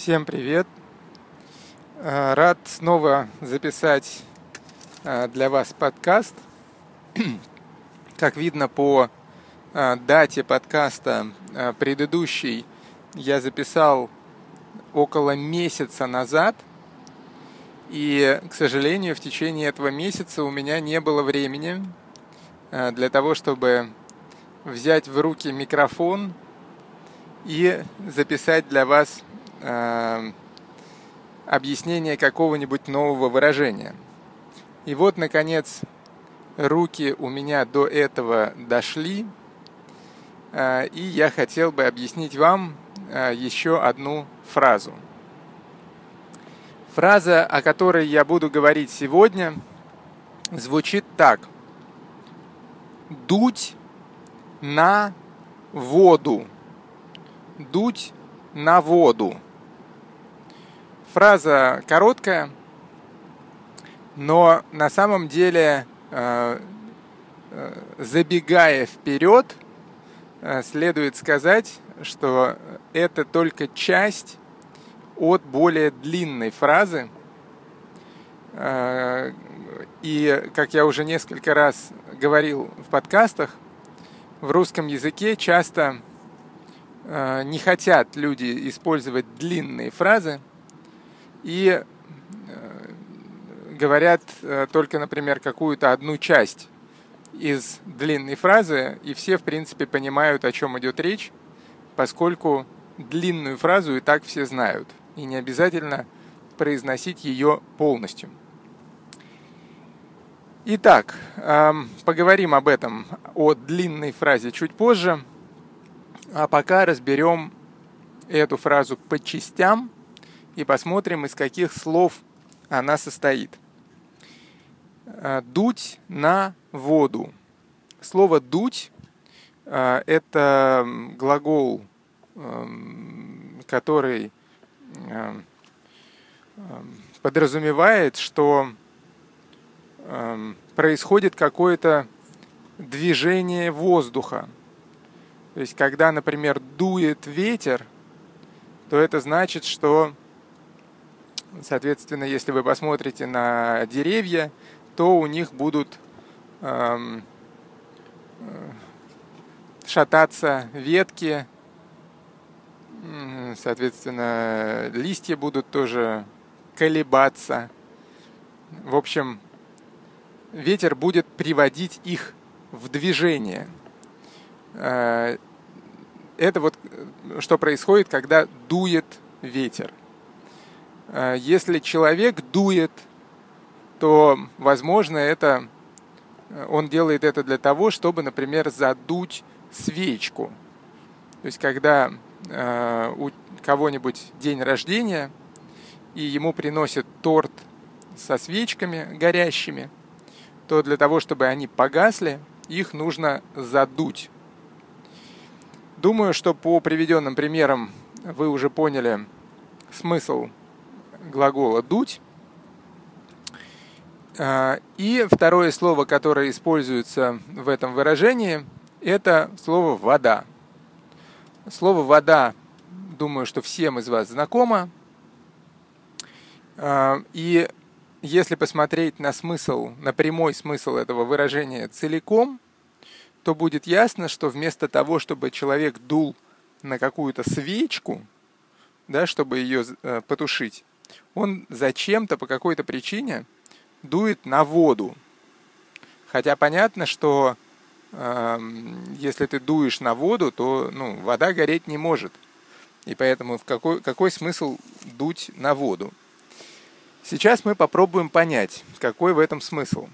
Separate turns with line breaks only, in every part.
Всем привет! Э, рад снова записать э, для вас подкаст. Как видно по э, дате подкаста предыдущий я записал около месяца назад. И, к сожалению, в течение этого месяца у меня не было времени для того, чтобы взять в руки микрофон и записать для вас объяснение какого-нибудь нового выражения. И вот, наконец, руки у меня до этого дошли, э, и я хотел бы объяснить вам э, еще одну фразу. Фраза, о которой я буду говорить сегодня, звучит так. Дуть на воду. Дуть на воду. Фраза короткая, но на самом деле, э, э, забегая вперед, э, следует сказать, что это только часть от более длинной фразы. И, как я уже несколько раз говорил в подкастах, в русском языке часто не хотят люди использовать длинные фразы и э, говорят э, только, например, какую-то одну часть из длинной фразы, и все, в принципе, понимают, о чем идет речь, поскольку длинную фразу и так все знают, и не обязательно произносить ее полностью. Итак, эм, поговорим об этом, о длинной фразе чуть позже. А пока разберем эту фразу по частям и посмотрим, из каких слов она состоит. Э, дуть на воду. Слово «дуть» э, – это глагол, эм, который эм, подразумевает, что Эм, происходит какое-то движение воздуха. То есть, когда, например, дует ветер, то это значит, что, соответственно, если вы посмотрите на деревья, то у них будут эм, э, шататься ветки, соответственно, листья будут тоже колебаться. В общем, ветер будет приводить их в движение. Э, это вот э, что происходит, когда дует ветер. Э, если человек дует, то, возможно, это он делает это для того, чтобы, например, задуть свечку. То есть, когда у кого-нибудь день рождения, и ему приносят торт со свечками горящими – то для того, чтобы они погасли, их нужно задуть. Думаю, что по приведенным примерам вы уже поняли смысл глагола «дуть». А, и второе слово, которое используется в этом выражении, это слово «вода». Слово «вода», думаю, что всем из вас знакомо. А, и если посмотреть на смысл, на прямой смысл этого выражения целиком, то будет ясно, что вместо того, чтобы человек дул на какую-то свечку, да, чтобы ее э, потушить, он зачем-то по какой-то причине дует на воду. Хотя понятно, что э, если ты дуешь на воду, то ну, вода гореть не может. И поэтому в какой, какой смысл дуть на воду? Сейчас мы попробуем понять, какой в этом смысл.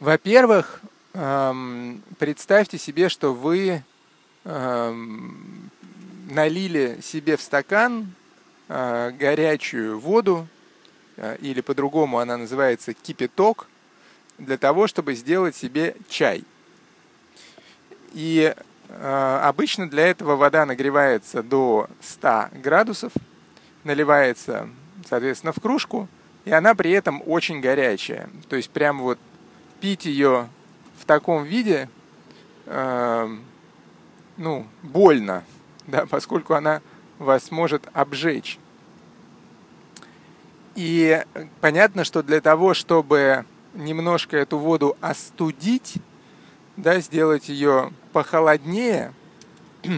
Во-первых, эм, представьте себе, что вы эм, налили себе в стакан горячую воду, э, или по-другому она называется кипяток, для того, чтобы сделать себе чай. И э, обычно для этого вода нагревается до 100 градусов, наливается соответственно, в кружку, и она при этом очень горячая. То есть прям вот пить ее в таком виде, э, ну, больно, да, поскольку она вас может обжечь. И понятно, что для того, чтобы немножко эту воду остудить, да, сделать ее похолоднее,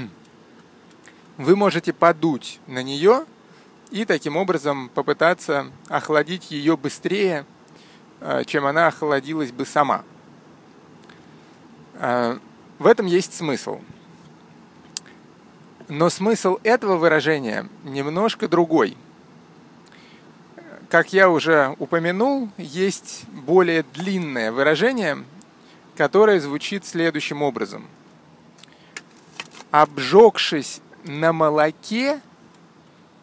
вы можете подуть на нее и таким образом попытаться охладить ее быстрее, э, чем она охладилась бы сама. Э, в этом есть смысл. Но смысл этого выражения немножко другой. Как я уже упомянул, есть более длинное выражение, которое звучит следующим образом. Обжегшись на молоке,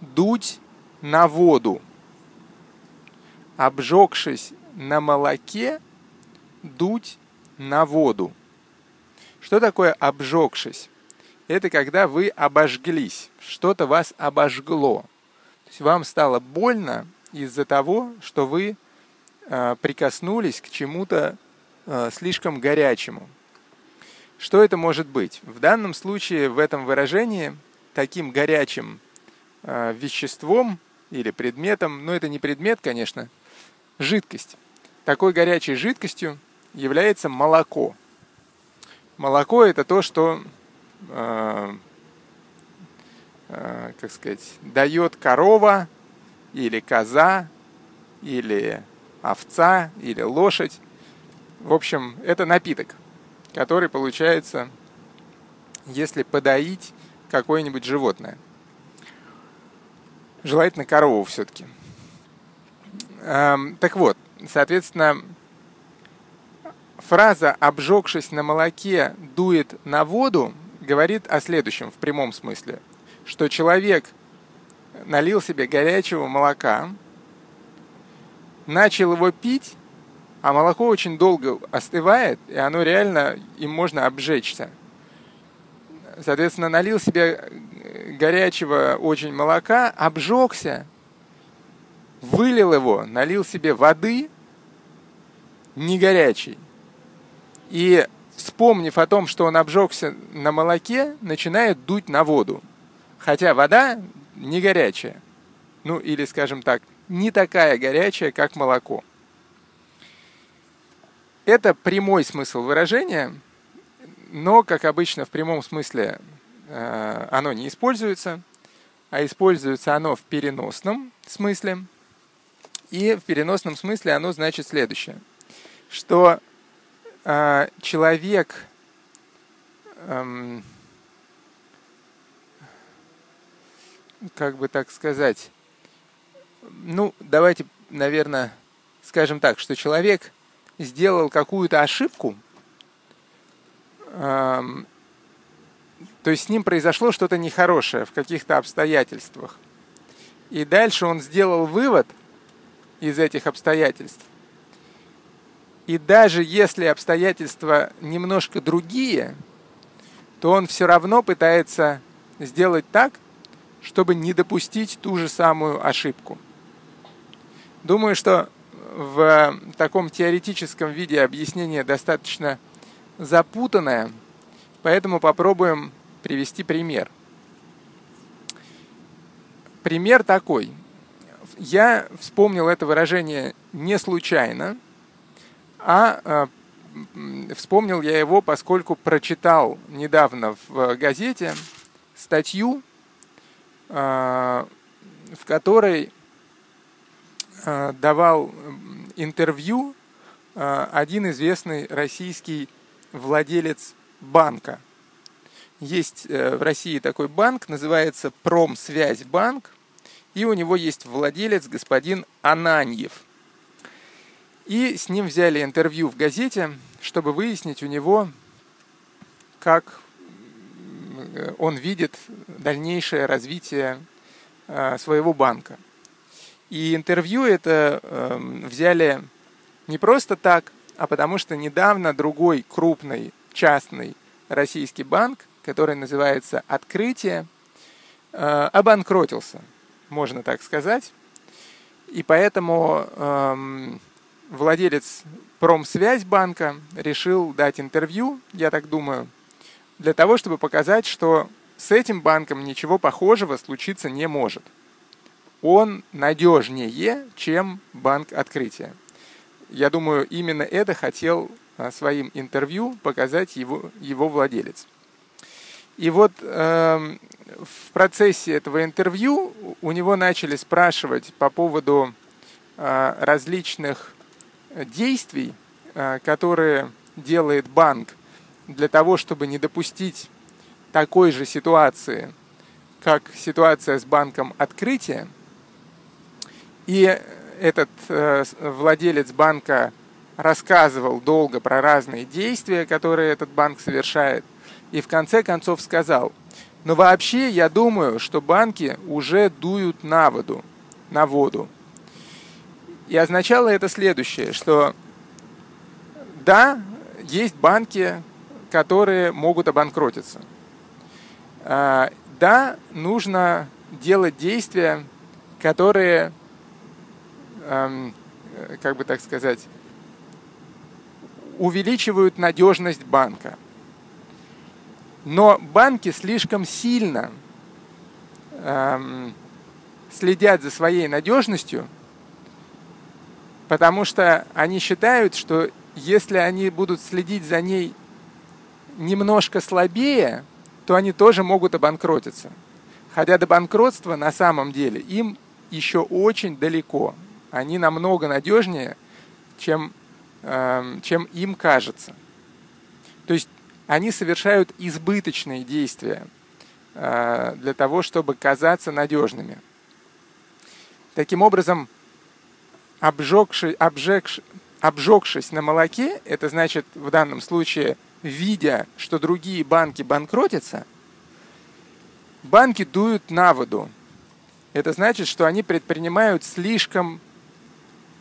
дуть на воду. Обжегшись на молоке, дуть на воду. Что такое обжегшись? Это когда вы обожглись, что-то вас обожгло. То есть вам стало больно из-за того, что вы э, прикоснулись к чему-то э, слишком горячему. Что это может быть? В данном случае, в этом выражении, таким горячим э, веществом или предметом, но это не предмет, конечно, жидкость. Такой горячей жидкостью является молоко. Молоко это то, что, как сказать, дает корова или коза, или овца, или лошадь. В общем, это напиток, который получается, если подоить какое-нибудь животное. Желательно корову все-таки. Эм, так вот, соответственно, фраза «обжегшись на молоке дует на воду» говорит о следующем в прямом смысле, что человек налил себе горячего молока, начал его пить, а молоко очень долго остывает, и оно реально, им можно обжечься. Соответственно, налил себе горячего очень молока, обжегся, вылил его, налил себе воды, не горячий. И вспомнив о том, что он обжегся на молоке, начинает дуть на воду. Хотя вода не горячая. Ну, или, скажем так, не такая горячая, как молоко. Это прямой смысл выражения, но, как обычно, в прямом смысле э, оно не используется, а используется оно в переносном смысле. И в переносном смысле оно значит следующее, что человек эм, как бы так сказать, ну, давайте, наверное, скажем так, что человек сделал какую-то ошибку, эм, то есть с ним произошло что-то нехорошее в каких-то обстоятельствах. И дальше он сделал вывод из этих обстоятельств. И даже если обстоятельства немножко другие, то он все равно пытается сделать так, чтобы не допустить ту же самую ошибку. Думаю, что в таком теоретическом виде объяснение достаточно запутанное, поэтому попробуем привести пример. Пример такой. Я вспомнил это выражение не случайно, а, а вспомнил я его, поскольку прочитал недавно в газете статью а, в которой а, давал интервью один известный российский владелец банка. Есть э, в России такой банк, называется Промсвязьбанк, и у него есть владелец господин Ананьев. И с ним взяли интервью в газете, чтобы выяснить у него, как Э, он видит дальнейшее развитие э, своего банка. И интервью это эм, взяли не просто так, а потому что недавно другой крупный частный российский банк, который называется «Открытие», э, обанкротился, можно так сказать. И поэтому эм, владелец Промсвязьбанка решил дать интервью, я так думаю, для того, чтобы показать, что с этим банком ничего похожего случиться не может. Он надежнее, чем банк открытия. Я думаю, именно это хотел а, своим интервью показать его, его владелец. И вот э, в процессе этого интервью у него начали спрашивать по поводу э, различных действий, э, которые делает банк для того, чтобы не допустить такой же ситуации, как ситуация с банком открытия. И этот э, владелец банка рассказывал долго про разные действия, которые этот банк совершает, и в конце концов сказал, но вообще я думаю, что банки уже дуют на воду, на воду. И означало это следующее, что да, есть банки, которые могут обанкротиться. А, да, нужно делать действия, которые, как бы так сказать, увеличивают надежность банка. Но банки слишком сильно следят за своей надежностью, потому что они считают, что если они будут следить за ней немножко слабее, то они тоже могут обанкротиться. Хотя до банкротства на самом деле им еще очень далеко. Они намного надежнее, чем, э, чем им кажется. То есть они совершают избыточные действия э, для того, чтобы казаться надежными. Таким образом, обжегший, обжегший, обжегшись на молоке, это значит в данном случае, видя, что другие банки банкротятся, банки дуют на воду. Это значит, что они предпринимают слишком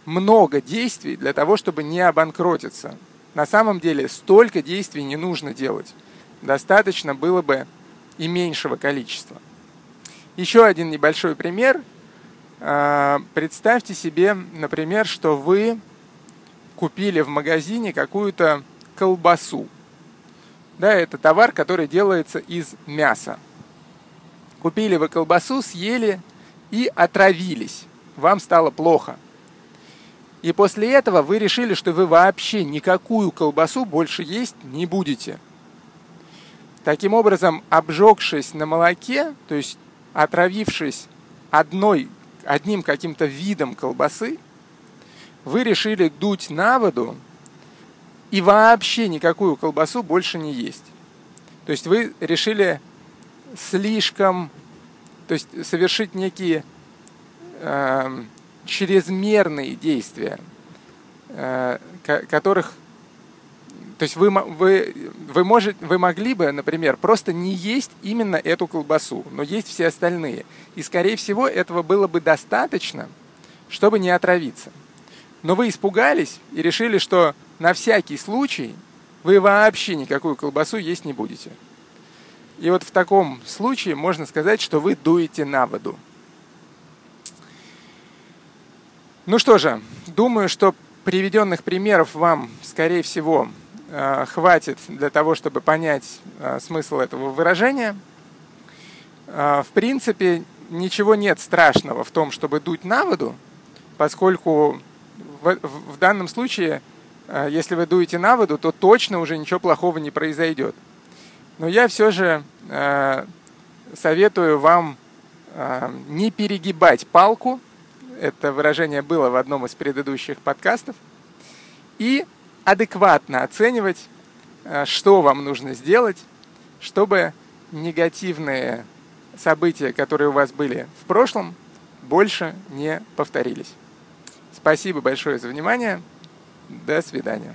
много действий для того, чтобы не обанкротиться. На самом деле столько действий не нужно делать. Достаточно было бы и меньшего количества. Еще один небольшой пример. А, представьте себе, например, что вы купили в магазине какую-то колбасу. Да, это товар, который делается из мяса. Купили вы колбасу, съели и отравились. Вам стало плохо. И после этого вы решили, что вы вообще никакую колбасу больше есть не будете. Таким образом, обжегшись на молоке, то есть отравившись одной, одним каким-то видом колбасы, вы решили дуть на воду и вообще никакую колбасу больше не есть. То есть вы решили слишком, то есть совершить некие э, чрезмерные действия, э, которых, то есть вы, вы, вы, можете, вы могли бы, например, просто не есть именно эту колбасу, но есть все остальные. И, скорее всего, этого было бы достаточно, чтобы не отравиться но вы испугались и решили, что на всякий случай вы вообще никакую колбасу есть не будете. И вот в таком случае можно сказать, что вы дуете на воду. Ну что же, думаю, что приведенных примеров вам, скорее всего, хватит для того, чтобы понять э, смысл этого выражения. Э, в принципе, ничего нет страшного в том, чтобы дуть на воду, поскольку в, в данном случае, э, если вы дуете на воду, то точно уже ничего плохого не произойдет. Но я все же э, советую вам э, не перегибать палку. Это выражение было в одном из предыдущих подкастов. И адекватно оценивать, э, что вам нужно сделать, чтобы негативные события, которые у вас были в прошлом, больше не повторились. Спасибо большое за внимание. До свидания.